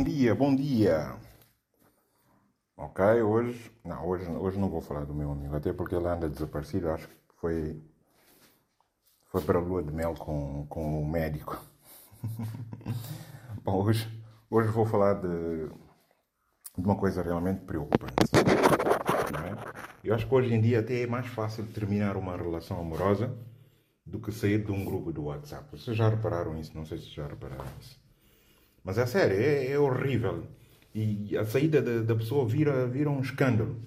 dia, bom dia. Ok, hoje. Não, hoje, hoje não vou falar do meu amigo, até porque ele anda desaparecido. Acho que foi. Foi para a lua de mel com, com o médico. bom, hoje, hoje vou falar de, de uma coisa realmente preocupante. É? Eu acho que hoje em dia até é mais fácil terminar uma relação amorosa do que sair de um grupo do WhatsApp. Vocês já repararam isso? Não sei se já repararam isso. Mas é sério, é, é horrível. E a saída da, da, pessoa vira, vira um escândalo.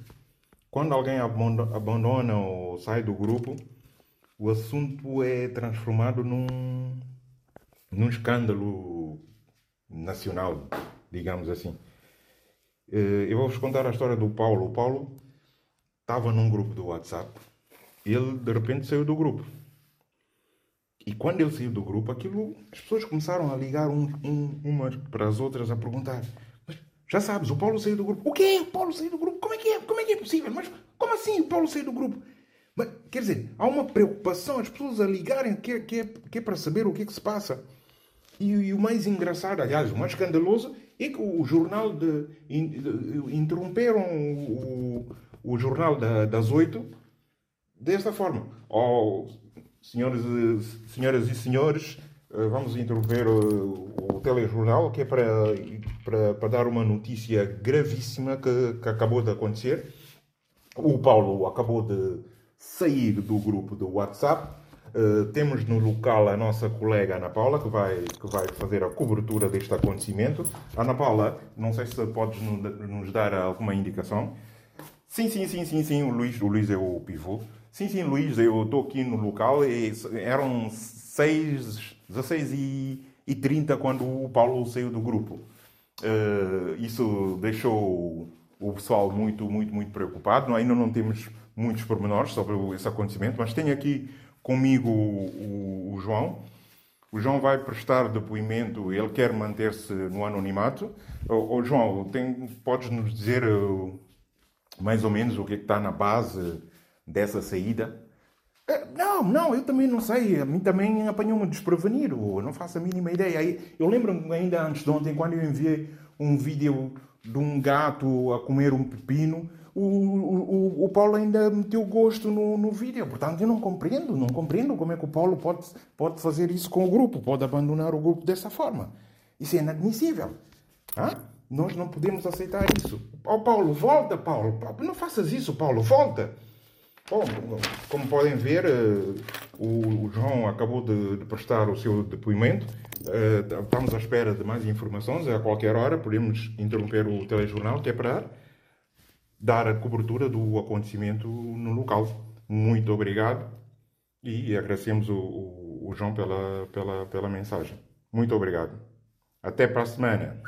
Quando alguém abandona ou sai do grupo, o assunto é transformado num, num escândalo nacional, digamos assim. Eh, eu vou-vos contar a história do Paulo. O Paulo estava num grupo do WhatsApp. Ele, de repente, saiu do grupo. E quando ele saiu do grupo, aquilo, as pessoas começaram a ligar um, um, umas para as outras a perguntar: Mas já sabes, o Paulo saiu do grupo. O quê? O Paulo saiu do grupo? Como é que é? Como é que é possível? Mas como assim o Paulo saiu do grupo? Mas, quer dizer, há uma preocupação, as pessoas a ligarem que, que, é, que é para saber o que é que se passa. E, e, o mais engraçado, aliás, o mais escandaloso, é que o jornal de. interromperam o, o jornal da, das oito desta forma. Ou Senhores, senhoras e senhores, eh, vamos interromper o, o telejornal, que é para, para, para dar uma notícia gravíssima que, que acabou de acontecer. O Paulo acabou de sair do grupo do WhatsApp. Uh, temos no local a nossa colega Ana Paula, que vai, que vai fazer a cobertura deste acontecimento. Ana Paula, não sei se podes nos dar alguma indicação. Sim, sim, sim, sim, sim, o Luís, o Luís é o pivô. Sim, sim, Luís, eu estou aqui no local e eram 6, 16 e, e 30 quando o Paulo saiu do grupo. Uh, isso deixou o pessoal muito, muito, muito preocupado. Ainda não temos muitos pormenores sobre esse acontecimento, mas tenho aqui comigo o, o, João. O João vai prestar depoimento, ele quer manter-se no anonimato. O, João, tem, podes nos dizer uh, mais ou menos o que, é que está na base dessa saída? Eh, não, não, eu também não sei. A mim também apanhou-me desprevenido. Não faço a mínima ideia. Eu lembro-me ainda antes de ontem, quando eu enviei um vídeo de um gato a comer um pepino, o, o, o Paulo ainda meteu gosto no, no vídeo. Portanto, eu não compreendo, não compreendo como é que o Paulo pode, pode fazer isso com o grupo, pode abandonar o grupo dessa forma. Isso é inadmissível. Hã? Nós não podemos aceitar isso. Oh, Paulo, volta, Paulo. Não faças isso, Paulo, volta. Bom, como podem ver, eh, o João acabou de prestar o seu depoimento. Eh, estamos à espera de mais informações. A qualquer hora podemos interromper o telejornal, que é para dar a cobertura do acontecimento no local. Muito obrigado e agradecemos o, João pela, pela, pela mensagem. Muito obrigado. Até para a semana.